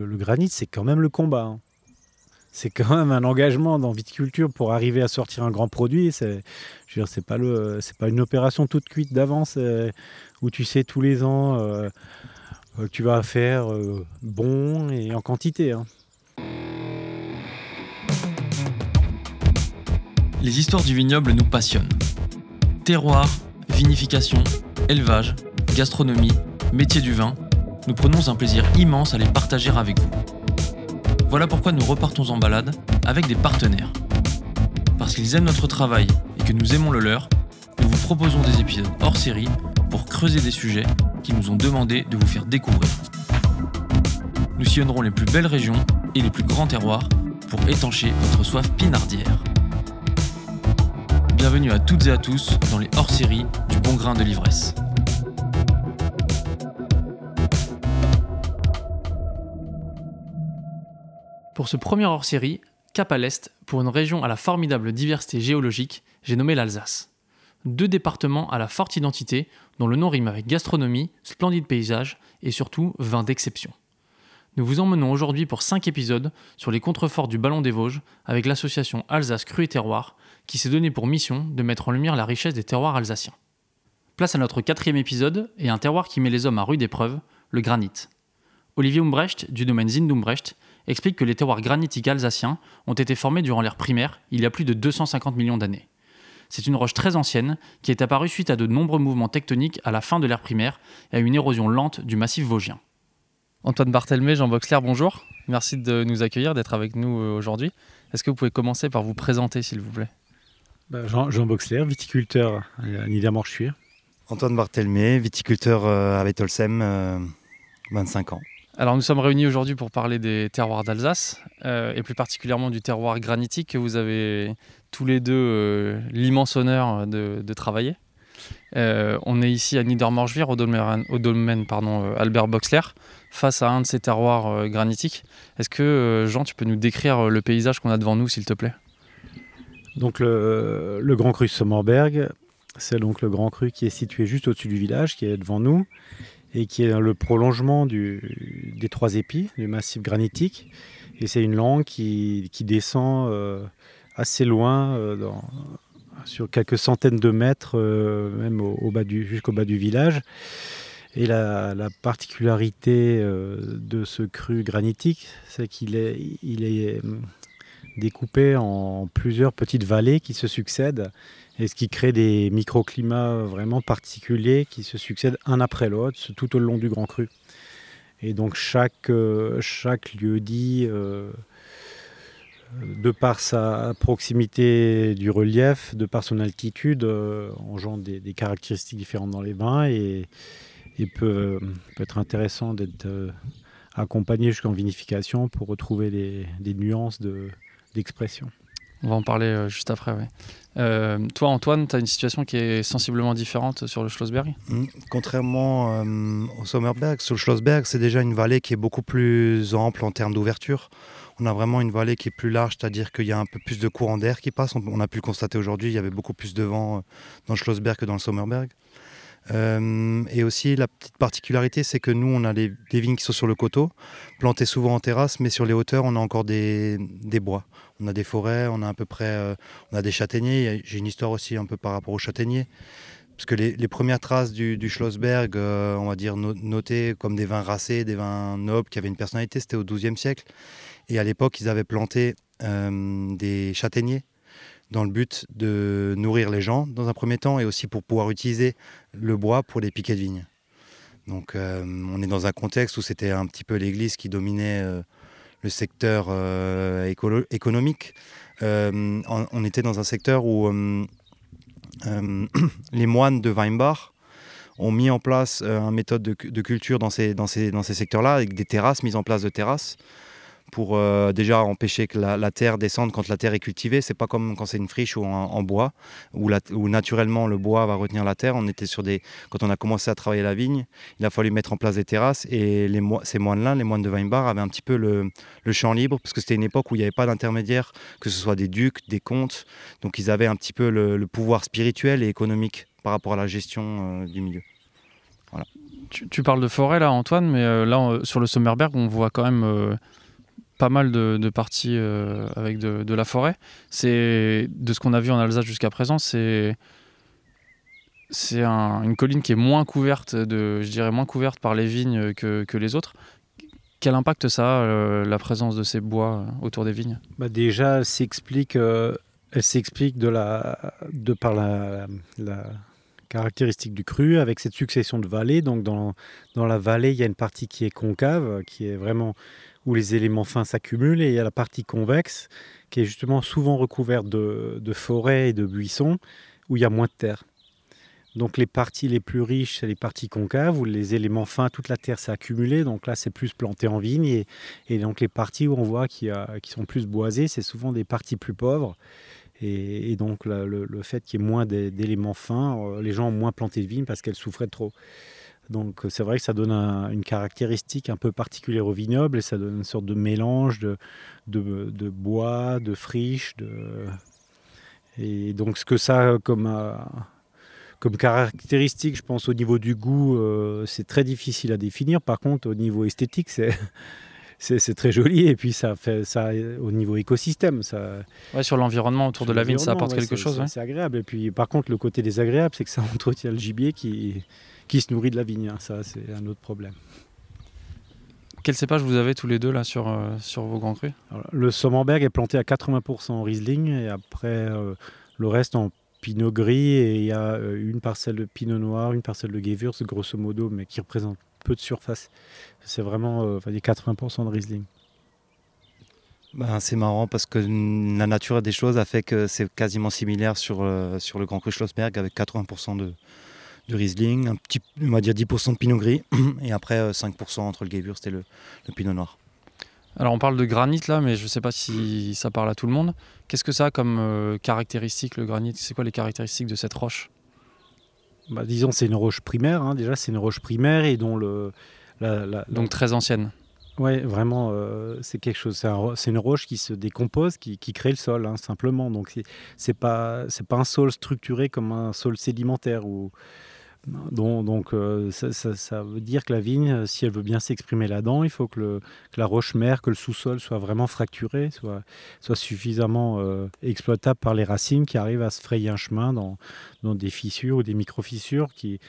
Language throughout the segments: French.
Le granit, c'est quand même le combat. hein. C'est quand même un engagement dans viticulture pour arriver à sortir un grand produit. C'est, pas une opération toute cuite d'avance euh, où tu sais tous les ans euh, euh, que tu vas faire euh, bon et en quantité. hein. Les histoires du vignoble nous passionnent. Terroir, vinification, élevage, gastronomie, métier du vin, nous prenons un plaisir immense à les partager avec vous. Voilà pourquoi nous repartons en balade avec des partenaires. Parce qu'ils aiment notre travail et que nous aimons le leur, nous vous proposons des épisodes hors série pour creuser des sujets qui nous ont demandé de vous faire découvrir. Nous sillonnerons les plus belles régions et les plus grands terroirs pour étancher votre soif pinardière. Bienvenue à toutes et à tous dans les hors-séries du bon grain de l'ivresse. Pour ce premier hors-série, cap à l'est, pour une région à la formidable diversité géologique, j'ai nommé l'Alsace. Deux départements à la forte identité, dont le nom rime avec gastronomie, splendide paysage et surtout vin d'exception. Nous vous emmenons aujourd'hui pour 5 épisodes sur les contreforts du Ballon des Vosges avec l'association Alsace Cru et Terroir qui s'est donné pour mission de mettre en lumière la richesse des terroirs alsaciens. Place à notre quatrième épisode et un terroir qui met les hommes à rude épreuve, le granit. Olivier Umbrecht, du domaine Zindumbrecht, explique que les terroirs granitiques alsaciens ont été formés durant l'ère primaire, il y a plus de 250 millions d'années. C'est une roche très ancienne qui est apparue suite à de nombreux mouvements tectoniques à la fin de l'ère primaire et à une érosion lente du massif vosgien. Antoine Barthelmé, Jean Boxler, bonjour. Merci de nous accueillir, d'être avec nous euh, aujourd'hui. Est-ce que vous pouvez commencer par vous présenter, s'il vous plaît? Bah, Jean, Jean Boxler, viticulteur à Niedermorschwihr. Antoine Barthelmé, viticulteur euh, à Wettolsheim, euh, 25 ans. Alors nous sommes réunis aujourd'hui pour parler des terroirs d'Alsace, euh, et plus particulièrement du terroir granitique que vous avez tous les deux euh, l'immense honneur de, travailler. Euh, on est ici à Niedermorschwihr, au domaine, pardon, Albert Boxler, face à un de ces terroirs granitiques. Est-ce que, Jean, tu peux nous décrire le paysage qu'on a devant nous, s'il te plaît? Donc le, le Grand Cru Sommerberg, c'est donc le Grand Cru qui est situé juste au-dessus du village, qui est devant nous, et qui est le prolongement du- des trois épis, du massif granitique. Et c'est une langue qui, descend euh, assez loin, euh, sur quelques centaines de mètres, euh, même jusqu'au bas du village. Et la, la particularité de ce cru granitique, c'est qu'il est, est découpé en plusieurs petites vallées qui se succèdent et ce qui crée des microclimats vraiment particuliers qui se succèdent un après l'autre tout au long du Grand Cru. Et donc chaque, euh, chaque lieu dit, euh, de par sa proximité du relief, de par son altitude, euh, engendre des, caractéristiques différentes dans les vins et, peut, peut être intéressant d'être accompagné jusqu'en vinification pour retrouver des, nuances de- d'expression. On va en parler euh, juste après. Euh, toi, Antoine, tu as une situation qui est sensiblement différente sur le Schlossberg? Mm. Contrairement euh, au Sommerberg, sur le Schlossberg, c'est déjà une vallée qui est beaucoup plus ample en termes d'ouverture. On a vraiment une vallée qui est plus large, c'est-à-dire qu'il y a un peu plus de courant d'air qui passe. On, on a pu le constater aujourd'hui, il y avait beaucoup plus de vent dans le Schlossberg que dans le Sommerberg. Euh, et aussi, la petite particularité, c'est que nous, on a les- des vignes qui sont sur le coteau, plantées souvent en terrasse, mais sur les hauteurs, on a encore des, bois. On a des forêts, on a à peu près euh, on a des châtaigniers. J'ai une histoire aussi un peu par rapport aux châtaigniers. Parce que les, les premières traces du, Schlossberg, euh, on va dire no- notées comme des vins racés, des vins nobles qui avaient une personnalité, c'était au XIIe siècle. Et à l'époque, ils avaient planté des châtaigniers dans le but de nourrir les gens dans un premier temps et aussi pour pouvoir utiliser le bois pour les piquets de vigne. Donc euh, on est dans un contexte où c'était un petit peu l'église qui dominait euh, le secteur euh, économique. On, était dans un secteur où les moines de Weinbach ont mis en place une méthode de, cu- de culture dans ces, dans ces, dans ces secteurs-là, avec des terrasses, mise en place de terrasses, pour euh, déjà empêcher que la, terre descende quand la terre est cultivée. C'est pas comme quand c'est une friche ou en, bois, où, naturellement le bois va retenir la terre. On était sur des, quand on a commencé à travailler la vigne, il a fallu mettre en place des terrasses, et les, ces moines-là, les moines de Weinbach, avaient un petit peu le, le champ libre, parce que c'était une époque où il n'y avait pas d'intermédiaire, que ce soit des ducs, des comtes, donc ils avaient un petit peu le, pouvoir spirituel et économique par rapport à la gestion euh, du milieu. Tu, parles de forêt là, Antoine, mais là, sur le Sommerberg, on voit quand même pas mal de, parties avec de, la forêt. C'est de ce qu'on a vu en Alsace jusqu'à présent, c'est c'est une colline qui est moins couverte de, je dirais moins couverte par les vignes que, que les autres. Quel impact ça a la présence de ces bois autour des vignes? Bah Déjà, elle s'explique, elle s'explique de la, de par la, la, caractéristique du cru avec cette succession de vallées. Donc dans, dans la vallée, il y a une partie qui est concave, qui est vraiment où les éléments fins s'accumulent, et il y a la partie convexe qui est justement souvent recouverte de, forêts et de buissons où il y a moins de terre. Donc les parties les plus riches, c'est les parties concaves où les éléments fins, toute la terre s'est accumulée. Donc là, c'est plus planté en vigne. Et, donc les parties où on voit qui, sont plus boisées, c'est souvent des parties plus pauvres. Et, donc le, fait qu'il y ait moins d'éléments fins, euh, les gens ont moins planté de vigne parce qu'elles souffraient trop. Donc c'est vrai que ça donne une caractéristique un peu particulière au vignoble et ça donne une sorte de mélange de, de, bois, de friche. De... Et donc ce que ça a comme, euh, comme caractéristique, je pense au niveau du goût, euh, c'est très difficile à définir. Par contre, au niveau esthétique, c'est c'est très joli et puis ça fait ça au niveau écosystème ça ouais, sur l'environnement autour de la vigne ça apporte quelque chose c'est agréable et puis par contre le côté désagréable c'est que ça entretient le gibier qui qui se nourrit de la vigne hein. ça c'est un autre problème quel cépage vous avez tous les deux là sur, euh, sur vos grands crus? Le Sommerberg est planté à 80% en Riesling et après euh, le reste en Pinot gris et il y a euh, une parcelle de Pinot noir, une parcelle de Gewürz grosso modo, mais qui représente peu de surface. C'est vraiment euh, 80% de Riesling. Ben, c'est marrant parce que la nature des choses a fait que c'est quasiment similaire sur, euh, sur le Grand Cru Schlossberg avec 80% de, de, Riesling, un petit, on va dire 10% de Pinot gris et après 5% entre le Gewürz et le, le Pinot noir. Alors on parle de granit là, mais je ne sais pas si ça parle à tout le monde. Qu'est-ce que ça a comme euh, caractéristique le granit? C'est quoi les caractéristiques de cette roche? Bah, Disons c'est une roche primaire, hein. déjà c'est une roche primaire et dont le... Donc très ancienne oui, vraiment, euh, c'est quelque chose. C'est une roche qui se décompose, qui, crée le sol, hein, simplement. Donc, c'est pas, pas un sol structuré comme un sol sédimentaire ou, donc, euh, ça, veut dire que la vigne, si elle veut bien s'exprimer là-dedans, il faut que, la roche-mère, que le sous-sol soit vraiment fracturé, soit, suffisamment euh, exploitable par les racines qui arrivent à se frayer un chemin dans, des fissures ou des micro-fissures qui,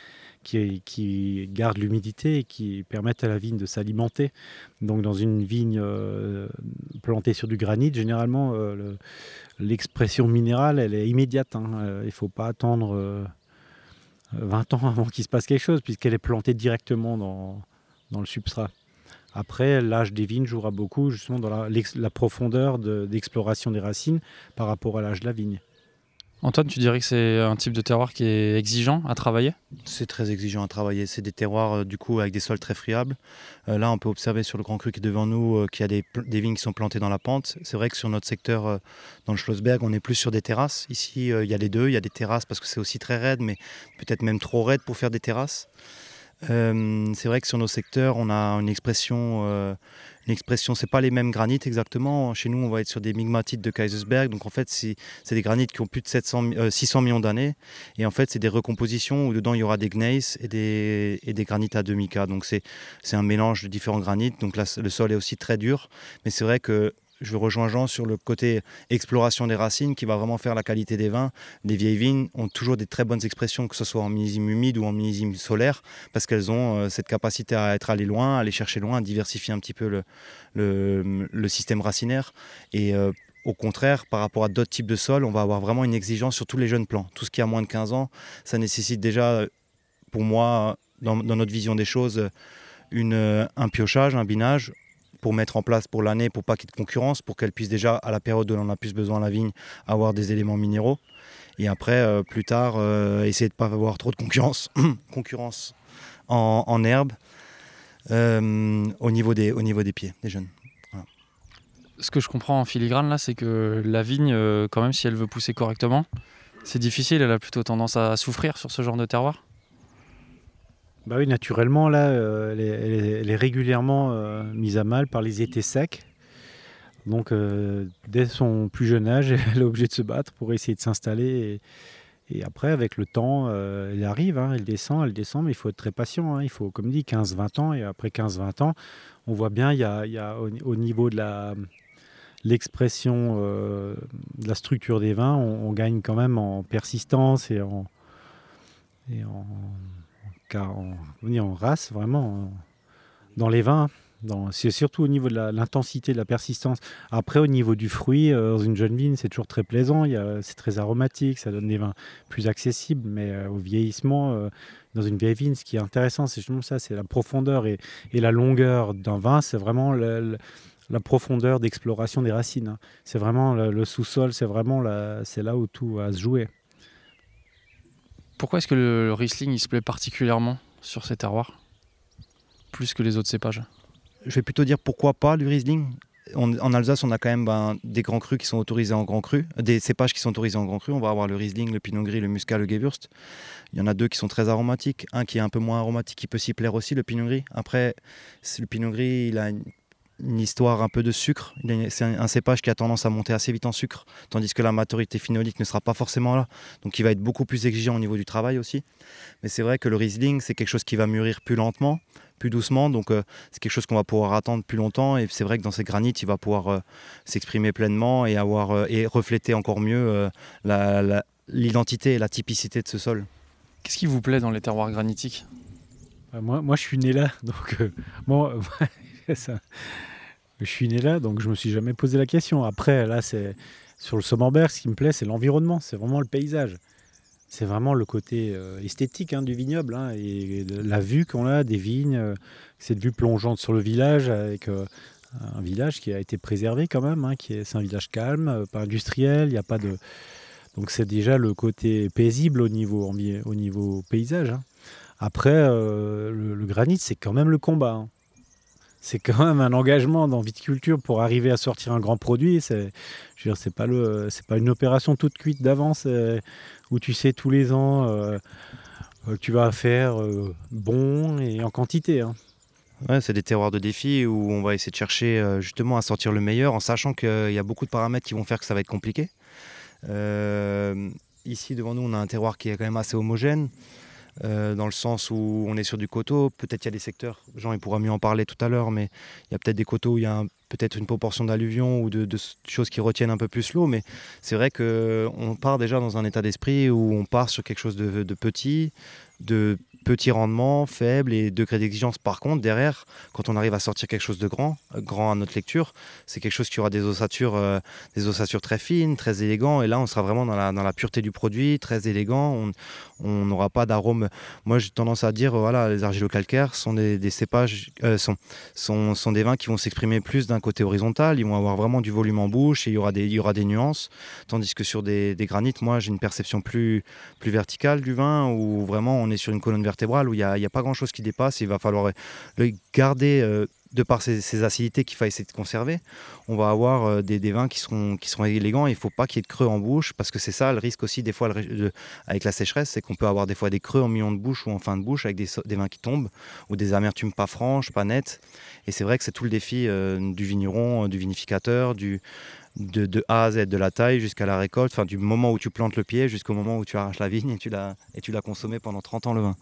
gardent l'humidité et qui permettent à la vigne de s'alimenter. Donc dans une vigne euh, plantée sur du granit, généralement, l'expression minérale, elle est immédiate. Hein. il ne faut pas attendre 20 ans avant qu'il se passe quelque chose, puisqu'elle est plantée directement dans, dans le substrat. Après, l'âge des vignes jouera beaucoup justement dans la, la profondeur d'exploration des racines par rapport à l'âge de la vigne. Antoine, tu dirais que c'est un type de terroir qui est exigeant à travailler? C'est très exigeant à travailler. C'est des terroirs euh, du coup avec des sols très friables. Euh, là, on peut observer sur le Grand Cru qui est devant nous euh, qu'il y a des, des, vignes qui sont plantées dans la pente. C'est vrai que sur notre secteur, dans le Schlossberg, on est plus sur des terrasses. Ici, il y a les deux. Il y a des terrasses parce que c'est aussi très raide, mais peut-être même trop raide pour faire des terrasses. C'est vrai que sur nos secteurs, on a une expression l'expression, c'est pas les mêmes granites exactement. Chez nous, on va être sur des migmatites de Kaisersberg. Donc en fait, c'est des granites qui ont plus de 700, 600 euh, millions d'années. Et en fait, c'est des recompositions où dedans il y aura des gneiss et des, et des granites à demi-cas. Donc c'est un mélange de différents granites. Donc là, le sol est aussi très dur. Mais c'est vrai que je rejoins Jean sur le côté exploration des racines qui va vraiment faire la qualité des vins. Les vieilles vignes ont toujours des très bonnes expressions, que ce soit en millésime humide ou en millésime solaire, parce qu'elles ont euh, cette capacité à être allées loin, à aller chercher loin, à diversifier un petit peu le, système racinaire. Et euh, au contraire, par rapport à d'autres types de sols, on va avoir vraiment une exigence sur tous les jeunes plants. Tout ce qui a moins de 15 ans, ça nécessite déjà, pour moi, dans, notre vision des choses, un piochage, un binage pour mettre en place pour l'année, pour pas qu'il y ait de concurrence, pour qu'elle puisse déjà, à la période où on a plus besoin la vigne, avoir des éléments minéraux. Et après, euh, plus tard, euh, essayer de ne pas avoir trop de concurrence, concurrence en, herbe euh, au, niveau des, au niveau des pieds des jeunes. Ce que je comprends en filigrane, là, c'est que la vigne, quand même, si elle veut pousser correctement, c'est difficile, elle a plutôt tendance à souffrir sur ce genre de terroir bah oui, naturellement, là, euh, elle, est, régulièrement euh, mise à mal par les étés secs. Donc, euh, dès son plus jeune âge, elle est obligée de se battre pour essayer de s'installer Et après, avec le temps, elle arrive, hein, elle descend, elle descend, mais il faut être très patient. Hein. il faut, comme dit, 15-20 ans. Et après 15-20 ans, on voit bien, il y a, au, niveau de la l'expression de la structure des vins, on, gagne quand même en persistance et en, en, en race, vraiment, dans les vins. C'est surtout au niveau de l'intensité, de la persistance. Après, au niveau du fruit, euh, dans une jeune vigne, c'est toujours très plaisant. C'est très aromatique, ça donne des vins plus accessibles. Mais euh, au vieillissement, euh, dans une vieille vigne, ce qui est intéressant, c'est justement ça c'est la profondeur et, la longueur d'un vin. C'est vraiment la profondeur d'exploration des racines. Hein. C'est vraiment le, sous-sol, c'est vraiment là où tout va se jouer. Pourquoi est-ce que le Riesling il se plaît particulièrement sur ces terroirs plus que les autres cépages? Je vais plutôt dire pourquoi pas le Riesling. en Alsace, on a quand même ben, des grands crus qui sont autorisés en grand cru, des cépages qui sont autorisés en grand cru. On va avoir le Riesling, le Pinot Gris, le Muscat, le Gewürzt. Il y en a deux qui sont très aromatiques. Un qui est un peu moins aromatique, qui peut s'y plaire aussi, le Pinot Gris. Après, le Pinot Gris, il a une, histoire un peu de sucre. C'est un, cépage qui a tendance à monter assez vite en sucre, tandis que la maturité phénolique ne sera pas forcément là. Donc il va être beaucoup plus exigeant au niveau du travail aussi. Mais c'est vrai que le Riesling, c'est quelque chose qui va mûrir plus lentement, plus doucement. Donc euh, c'est quelque chose qu'on va pouvoir attendre plus longtemps. Et c'est vrai que dans ces granites, il va pouvoir euh, s'exprimer pleinement et, avoir, euh, et refléter encore mieux l'identité et la typicité de ce sol. Qu'est-ce qui vous plaît dans les terroirs granitiques? Bah, moi, moi, je suis né là, donc moi, je suis né là, donc je me suis jamais posé la question. Après, là, c'est sur le Sommerberg, ce qui me plaît, c'est l'environnement, c'est vraiment le paysage c'est vraiment le côté euh, esthétique hein, du vignoble hein, et la vue qu'on a des vignes, euh, cette vue plongeante sur le village avec euh, un village qui a été préservé quand même, hein, qui est, c'est un village calme, pas industriel, il n'y a pas de... Donc c'est déjà le côté paisible au niveau, au niveau paysage. Après, le, granit, c'est quand même le combat c'est quand même un engagement dans viticulture pour arriver à sortir un grand produit. C'est, je veux dire, c'est pas le, c'est pas une opération toute cuite d'avance euh, où tu sais tous les ans euh, que tu vas faire euh, bon et en quantité. Hein. C'est des terroirs de défi où on va essayer de chercher justement à sortir le meilleur en sachant qu'il y a beaucoup de paramètres qui vont faire que ça va être compliqué. ici devant nous, on a un terroir qui est quand même assez homogène. Euh, dans le sens où on est sur du coteau. Peut-être il y a des secteurs, Jean il pourra mieux en parler tout à l'heure, mais il y a peut-être des coteaux où il y a peut-être une proportion d'alluvion ou de, choses qui retiennent un peu plus l'eau, mais c'est vrai qu'on part déjà dans un état d'esprit où on part sur quelque chose de petit, de petit rendement, faible et degré d'exigence. Par contre, derrière, quand on arrive à sortir quelque chose de grand, grand à notre lecture, c'est quelque chose qui aura des ossatures, euh, des ossatures très fines, très élégants. Et là, on sera vraiment dans la, dans la pureté du produit, très élégant. On n'aura pas d'arôme. Moi, j'ai tendance à dire, voilà, les argilo-calcaires sont des, cépages, euh, sont, sont, sont, des vins qui vont s'exprimer plus d'un côté horizontal. Ils vont avoir vraiment du volume en bouche et il y aura des, il y aura des nuances. Tandis que sur des, des granites, moi, j'ai une perception plus, plus verticale du vin où vraiment on est sur une colonne verticale où il n'y a, pas grand-chose qui dépasse. Il va falloir le garder euh, de par ces, acidités qu'il faut essayer de conserver. On va avoir euh, des, vins qui seront, élégants. Il ne faut pas qu'il y ait de creux en bouche parce que c'est ça le risque aussi des fois avec la sécheresse, c'est qu'on peut avoir des fois des creux en milieu de bouche ou en fin de bouche avec des, vins qui tombent ou des amertumes pas franches, pas nettes. Et c'est vrai que c'est tout le défi euh, du vigneron, du vinificateur, du, de, A à Z, de la taille jusqu'à la récolte, enfin du moment où tu plantes le pied jusqu'au moment où tu arraches la vigne et tu l'as consommé pendant 30 ans le vin.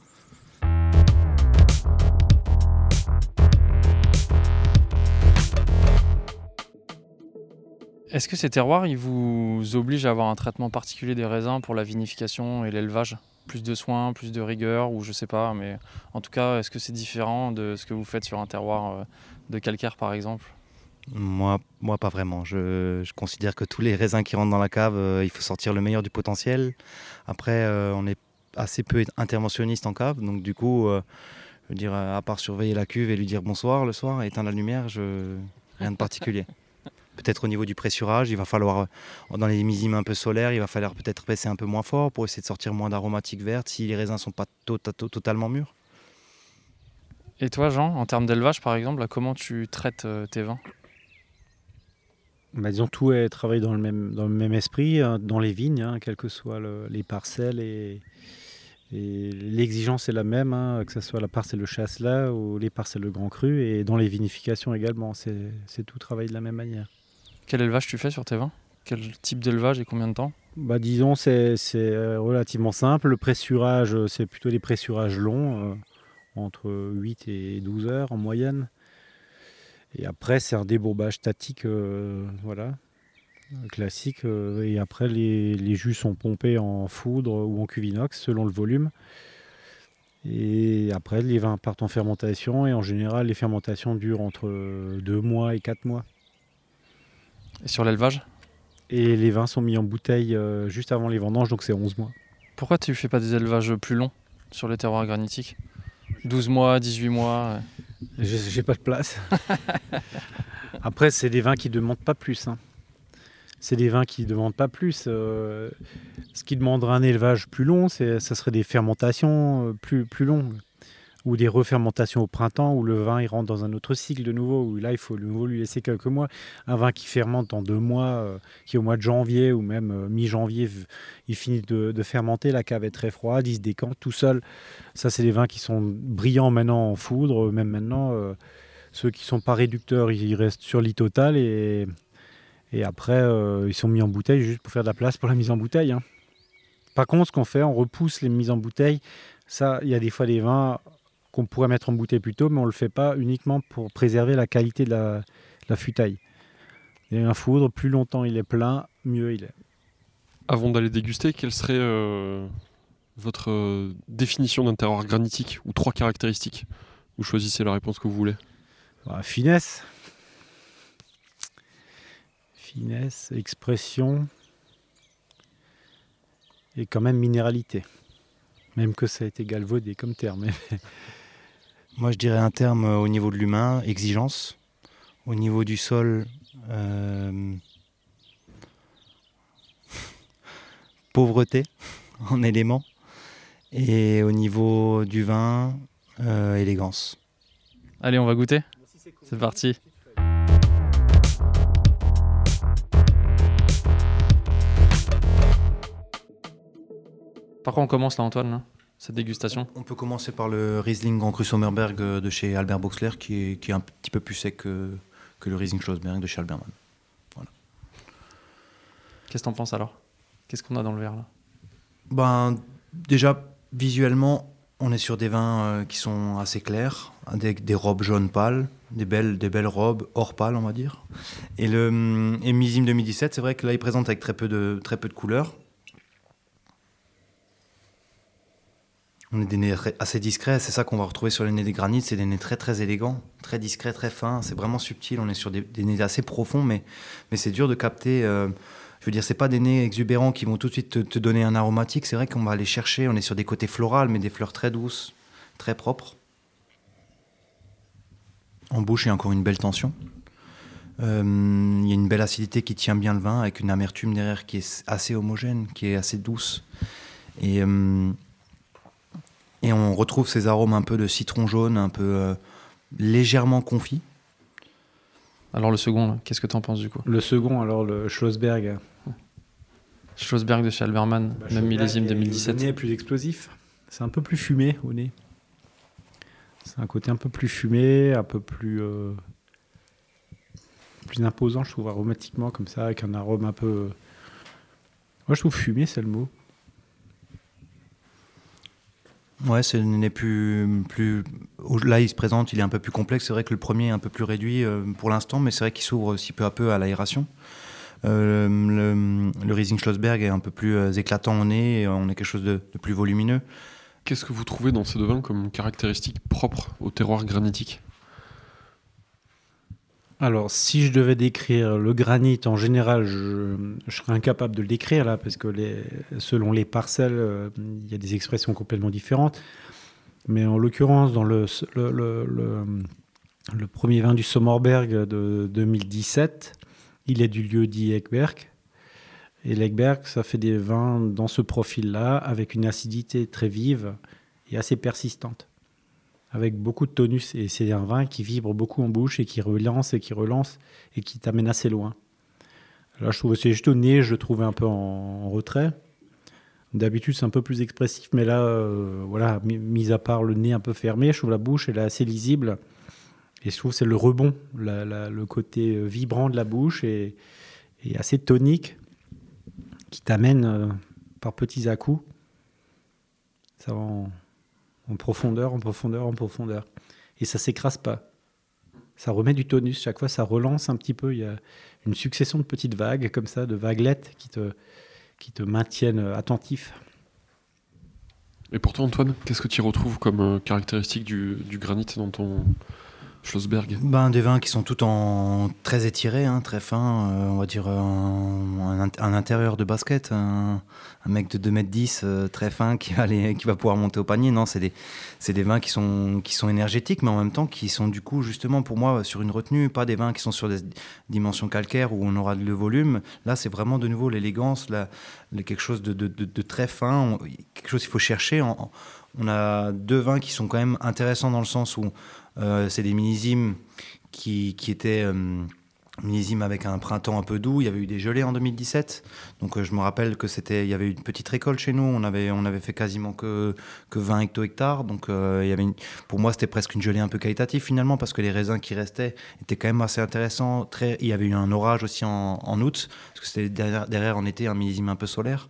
Est-ce que ces terroirs, ils vous obligent à avoir un traitement particulier des raisins pour la vinification et l'élevage? Plus de soins, plus de rigueur, ou je sais pas, mais en tout cas, est-ce que c'est différent de ce que vous faites sur un terroir euh, de calcaire par exemple? Moi, moi, pas vraiment. Je, considère que tous les raisins qui rentrent dans la cave, euh, il faut sortir le meilleur du potentiel. Après, euh, on est assez peu interventionniste en cave, donc du coup, je veux dire, à part surveiller la cuve et lui dire bonsoir le soir, éteindre la lumière, je... rien de particulier. Peut-être au niveau du pressurage, il va falloir, euh, dans les missimes un peu solaires, il va falloir peut-être baisser un peu moins fort pour essayer de sortir moins d'aromatiques vertes si les raisins ne sont pas tota-, totalement mûrs. Et toi, Jean, en termes d'élevage, par exemple, comment tu traites euh, tes vins? Bah, Disons, tout est travaillé dans le même, dans le même esprit, hein, dans les vignes, hein, quelles que soient les parcelles. Et, l'exigence est la même, hein, que ce soit la parcelle de chasse là ou les parcelles de grand cru. Et dans les vinifications également, c'est tout travaillé de la même manière. Quel élevage tu fais sur tes vins? Quel type d'élevage et combien de temps? Bah, Disons, c'est relativement simple. Le pressurage, c'est plutôt des pressurages longs, entre 8 et 12 heures en moyenne. Et après, c'est un débourbage statique, voilà, classique. et après, les, les, jus sont pompés en foudre ou en cuvinox selon le volume. Et après, les vins partent en fermentation et en général, les fermentations durent entre 2 mois et 4 mois. Et sur l'élevage Et les vins sont mis en bouteille euh, juste avant les vendanges, donc c'est 11 mois. Pourquoi tu fais pas des élevages plus longs sur les terroirs granitiques? 12 mois, 18 mois J'ai pas de place. Après, c'est des vins qui ne demandent pas plus. Hein c'est des vins qui ne demandent pas plus. Euh, ce qui demanderait un élevage plus long, ça serait des fermentations euh, plus, plus longues ou des refermentations au printemps où le vin il rentre dans un autre cycle de nouveau, où là il faut nouveau lui laisser quelques mois. Un vin qui fermente en deux mois, euh, qui au mois de janvier ou même mi-janvier, il finit de, fermenter, la cave est très froide, il se décante tout seul. Ça, c'est des vins qui sont brillants maintenant en foudre, même maintenant. ceux qui sont pas réducteurs, ils restent sur lit total et et après, euh, ils sont mis en bouteille juste pour faire de la place pour la mise en bouteille. Hein. Par contre, ce qu'on fait, on repousse les mises en bouteille. Ça, il y a des fois des vins qu'on pourrait mettre en bouteille plus tôt, mais on ne le fait pas uniquement pour préserver la qualité de la, la futaille. Et un foudre, plus longtemps il est plein, mieux il est. Avant d'aller déguster, quelle serait euh, votre euh, définition d'un terroir granitique ou trois caractéristiques? Vous choisissez la réponse que vous voulez. Bah, finesse, finesse, expression et quand même minéralité. Même que ça a été galvaudé comme terme. Moi, je dirais un terme au niveau de l'humain, exigence. Au niveau du sol, euh, pauvreté en éléments. Et au niveau du vin, euh, élégance. Allez, on va goûter? C'est parti. Par quoi on commence là, Antoine, cette dégustation? On peut commencer par le Riesling Grand Cru Sommerberg euh, de chez Albert Boxler, qui est, qui est un petit peu plus sec que, que le Riesling Schlossberg de chez Alberman. Voilà. Qu'est-ce que t'en penses alors? Qu'est-ce qu'on a dans le verre là? Ben, Déjà, visuellement, on est sur des vins euh, qui sont assez clairs, avec des robes jaunes pâles, des belles, des belles robes or pâle, on va dire. Et le et millésime 2017, c'est vrai que là, il présente avec très peu de, très peu de couleurs. On est des nez assez discrets, c'est ça qu'on va retrouver sur les nez des granites, c'est des nez très très élégants, très discrets, très fins, c'est vraiment subtil, on est sur des, nez assez profonds, mais, mais c'est dur de capter. Euh, je veux dire, c'est pas des nez exubérants qui vont tout de suite te, donner un aromatique, c'est vrai qu'on va aller chercher, on est sur des côtés florales, mais des fleurs très douces, très propres. En bouche, il y a encore une belle tension. Euh, il y a une belle acidité qui tient bien le vin, avec une amertume derrière qui est assez homogène, qui est assez douce. Et. Euh, et on retrouve ces arômes un peu de citron jaune, un peu euh, légèrement confit. Alors le second, qu'est-ce que tu en penses du coup? Le second, alors le Schlossberg. Schlossberg de chez Alberman, bah, même millésime 2017. Le nez est plus explosif. C'est un peu plus fumé au nez. C'est un côté un peu plus fumé, un peu plus, euh, plus imposant, je trouve, aromatiquement, comme ça, avec un arôme un peu. Moi, je trouve fumé, c'est le mot. Ouais, ce n'est plus, plus. Là, il se présente, il est un peu plus complexe. C'est vrai que le premier est un peu plus réduit euh, pour l'instant, mais c'est vrai qu'il s'ouvre aussi peu à peu à l'aération. Euh, le, le, Riesling Schlossberg est un peu plus euh, éclatant au nez, on est quelque chose de, de plus volumineux. Qu'est-ce que vous trouvez dans ces deux vins comme caractéristique propre au terroir granitique? Alors, si je devais décrire le granit en général, je, serais incapable de le décrire là, parce que selon les parcelles, euh, il y a des expressions complètement différentes. Mais en l'occurrence, dans le, premier vin du Sommerberg de 2017, il est du lieu dit Ekberg. Et l'Ekberg, ça fait des vins dans ce profil-là, avec une acidité très vive et assez persistante avec beaucoup de tonus. Et c'est un vin qui vibre beaucoup en bouche et qui relance et qui relance et qui t'amène assez loin. Là, je trouve c'est juste au nez, je le trouvais un peu en, retrait. D'habitude, c'est un peu plus expressif, mais là, euh, voilà, mis à part le nez un peu fermé, je trouve la bouche, elle est assez lisible. Et je trouve c'est le rebond, le côté euh, vibrant de la bouche et, assez tonique. qui t'amène par petits à-coups. Ça va en profondeur, en profondeur, en profondeur. Et ça s'écrase pas. Ça remet du tonus. Chaque fois, ça relance un petit peu. Il y a une succession de petites vagues, comme ça, de vaguelettes qui te, maintiennent attentif. Et pour toi, Antoine, qu'est-ce que tu retrouves comme euh, caractéristique du granit dans ton, Ben, Des vins qui sont tout en très étirés, hein, très fins, euh, on va dire un, intérieur de basket, un, mec de 2m10 euh, très fin qui va, aller, qui va pouvoir monter au panier. Non, c'est des, des vins qui sont, qui sont énergétiques, mais en même temps qui sont du coup justement pour moi sur une retenue, pas des vins qui sont sur des dimensions calcaires où on aura le volume. Là, c'est vraiment de nouveau l'élégance, quelque chose de, très fin, quelque chose qu'il faut chercher. On a deux vins qui sont quand même intéressants dans le sens où euh, c'est des millésimes qui, qui étaient euh, millésimes avec un printemps un peu doux. Il y avait eu des gelées en 2017. Donc euh, je me rappelle que c'était, il y avait eu une petite récolte chez nous. On avait, on avait fait quasiment que, que 20 hecto-hectares. Donc il y avait pour moi, c'était presque une gelée un peu qualitative finalement parce que les raisins qui restaient étaient quand même assez intéressants. Il y avait eu un orage aussi en, en août parce que c'était derrière, derrière en été un millésime un peu solaire.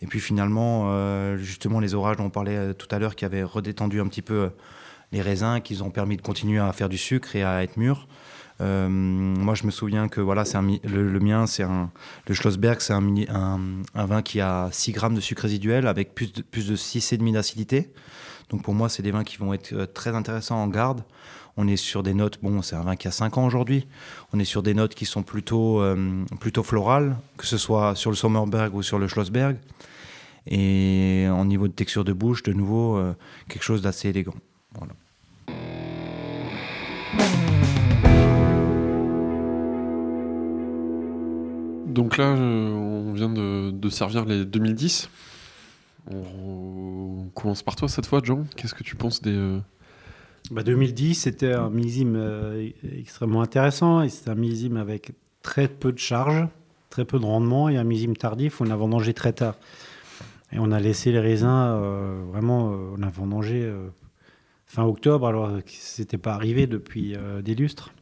Et puis finalement, justement, les orages dont on parlait tout à l'heure qui avaient redétendu un petit peu les raisins qui ont permis de continuer à faire du sucre et à être mûrs. Euh, moi, je me souviens que voilà, le, mien, c'est un, le Schlossberg, c'est un, vin qui a 6 grammes de sucre résiduel avec plus de, plus de 6,5 d'acidité. Donc pour moi, c'est des vins qui vont être euh, très intéressants en garde. On est sur des notes, bon, c'est un vin qui a 5 ans aujourd'hui. On est sur des notes qui sont plutôt, euh, plutôt florales, que ce soit sur le Sommerberg ou sur le Schlossberg. Et en niveau de texture de bouche, de nouveau, quelque chose d'assez élégant. Donc là, euh, on vient de, servir les 2010. On commence par toi cette fois, John. Qu'est-ce que tu penses des... 2010, euh, bah, c'était un millésime euh, extrêmement intéressant. Et c'était un millésime avec très peu de charge, très peu de rendement, et un millésime tardif où on a vendangé très tard. Et on a laissé les raisins, vraiment, on a vendangé fin octobre, alors que ce n'était pas arrivé depuis des lustres.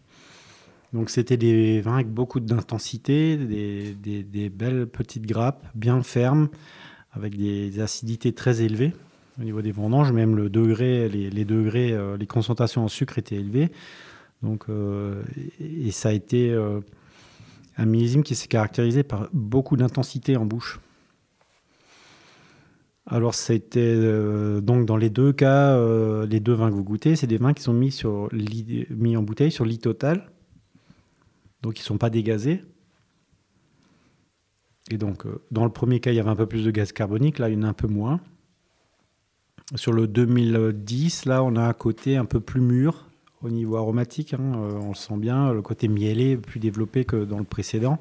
Donc c'était des vins avec beaucoup d'intensité, des, belles petites grappes bien fermes, avec des acidités très élevées au niveau des vendanges. Même le degré, les, degrés, euh, les concentrations en sucre étaient élevées. Donc, euh, et ça a été euh, un millésime qui s'est caractérisé par beaucoup d'intensité en bouche. Alors c'était donc dans les deux cas, les deux vins que vous goûtez, c'est des vins qui sont mis, sur, mis en bouteille sur lit total donc ils ne sont pas dégazés. Et donc, dans le premier cas, il y avait un peu plus de gaz carbonique, là, il y en a un peu moins. Sur le 2010, là, on a un côté un peu plus mûr au niveau aromatique. Hein, euh, on le sent bien, le côté mielé est plus développé que dans le précédent.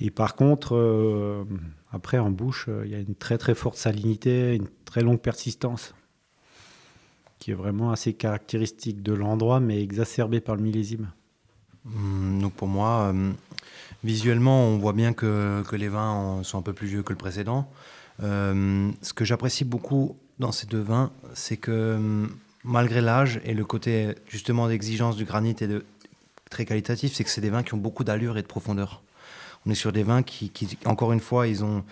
Et par contre, euh, après, en bouche, il y a une très très forte salinité, une très longue persistance, qui est vraiment assez caractéristique de l'endroit, mais exacerbée par le millésime. Hum, donc pour moi, visuellement, on voit bien que, que, les vins sont un peu plus vieux que le précédent. Ce que j'apprécie beaucoup dans ces deux vins, c'est que malgré l'âge et le côté justement d'exigence du granit et de très qualitatif, c'est que c'est des vins qui ont beaucoup d'allure et de profondeur. On est sur des vins qui, encore une fois, ils ont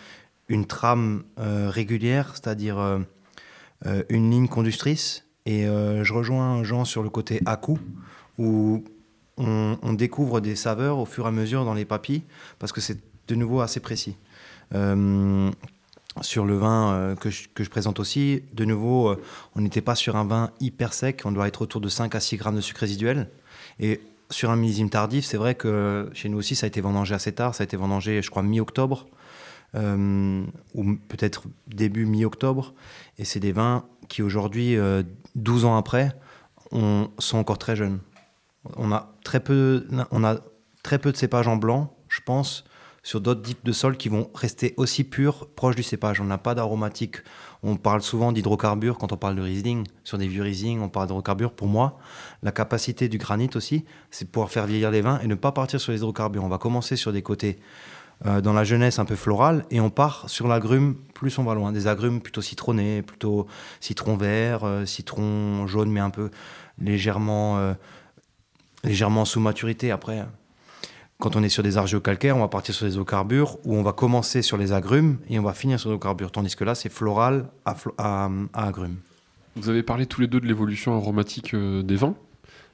une trame euh, régulière, c'est-à-dire euh, euh, une ligne conductrice. Et je rejoins Jean sur le côté à coup, où on, découvre des saveurs au fur et à mesure dans les papilles, parce que c'est de nouveau assez précis. Euh, sur le vin euh, que, je, présente aussi, de nouveau, euh, on n'était pas sur un vin hyper sec, on doit être autour de 5 à 6 grammes de sucre résiduel. Et sur un millésime tardif, c'est vrai que chez nous aussi, ça a été vendangé assez tard, ça a été vendangé, je crois, mi-octobre, ou peut-être début mi-octobre. Et c'est des vins qui, aujourd'hui, 12 ans après, sont encore très jeunes. On a très peu, on a très peu de cépages en blanc, je pense, sur d'autres types de sols qui vont rester aussi purs, proches du cépage. On n'a pas d'aromatique. On parle souvent d'hydrocarbures quand on parle de Riesling. Sur des vieux Riesling, on parle d'hydrocarbures. Pour moi, la capacité du granit aussi, c'est pouvoir faire vieillir les vins et ne pas partir sur les hydrocarbures. On va commencer sur des côtés euh, dans la jeunesse un peu florale et on part sur l'agrume plus on va loin. Des agrumes plutôt citronnés, plutôt citron vert, euh, citron jaune, mais un peu légèrement... Euh, légèrement sous maturité. Après, quand on est sur des argio-calcaires, on va partir sur des eaux-carbures où on va commencer sur les agrumes et on va finir sur les eaux-carbures. Tandis que là, c'est floral à, à, agrumes. Vous avez parlé tous les deux de l'évolution aromatique euh, des vins.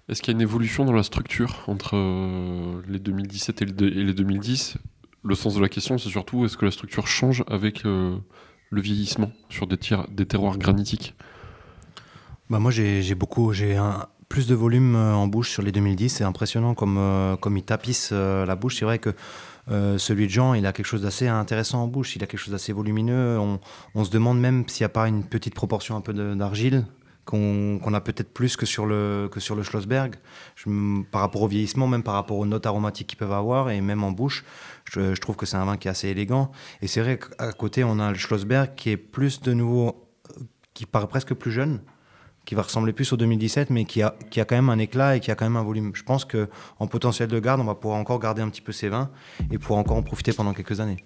Est-ce qu'il y a une évolution dans la structure entre euh, les 2017 et les 2010 Le sens de la question, c'est surtout est-ce que la structure change avec euh, le vieillissement sur des, des terroirs granitiques? Bah moi j'ai beaucoup j'ai un, plus de volume euh, en bouche sur les 2010. C'est impressionnant comme, euh, comme il tapisse euh, la bouche. C'est vrai que celui de Jean, il a quelque chose d'assez intéressant en bouche. Il a quelque chose d'assez volumineux. On, se demande même s'il n'y a pas une petite proportion un peu d'argile qu'on a peut-être plus que sur le, que sur le Schlossberg. par rapport au vieillissement, même par rapport aux notes aromatiques qu'ils peuvent avoir, et même en bouche, je, je trouve que c'est un vin qui est assez élégant. Et c'est vrai qu'à côté, on a le Schlossberg qui est plus de nouveau, qui paraît presque plus jeune qui va ressembler plus au 2017, mais qui a, qui a quand même un éclat et qui a quand même un volume. Je pense qu'en potentiel de garde, on va pouvoir encore garder un petit peu ces vins et pouvoir encore en profiter pendant quelques années.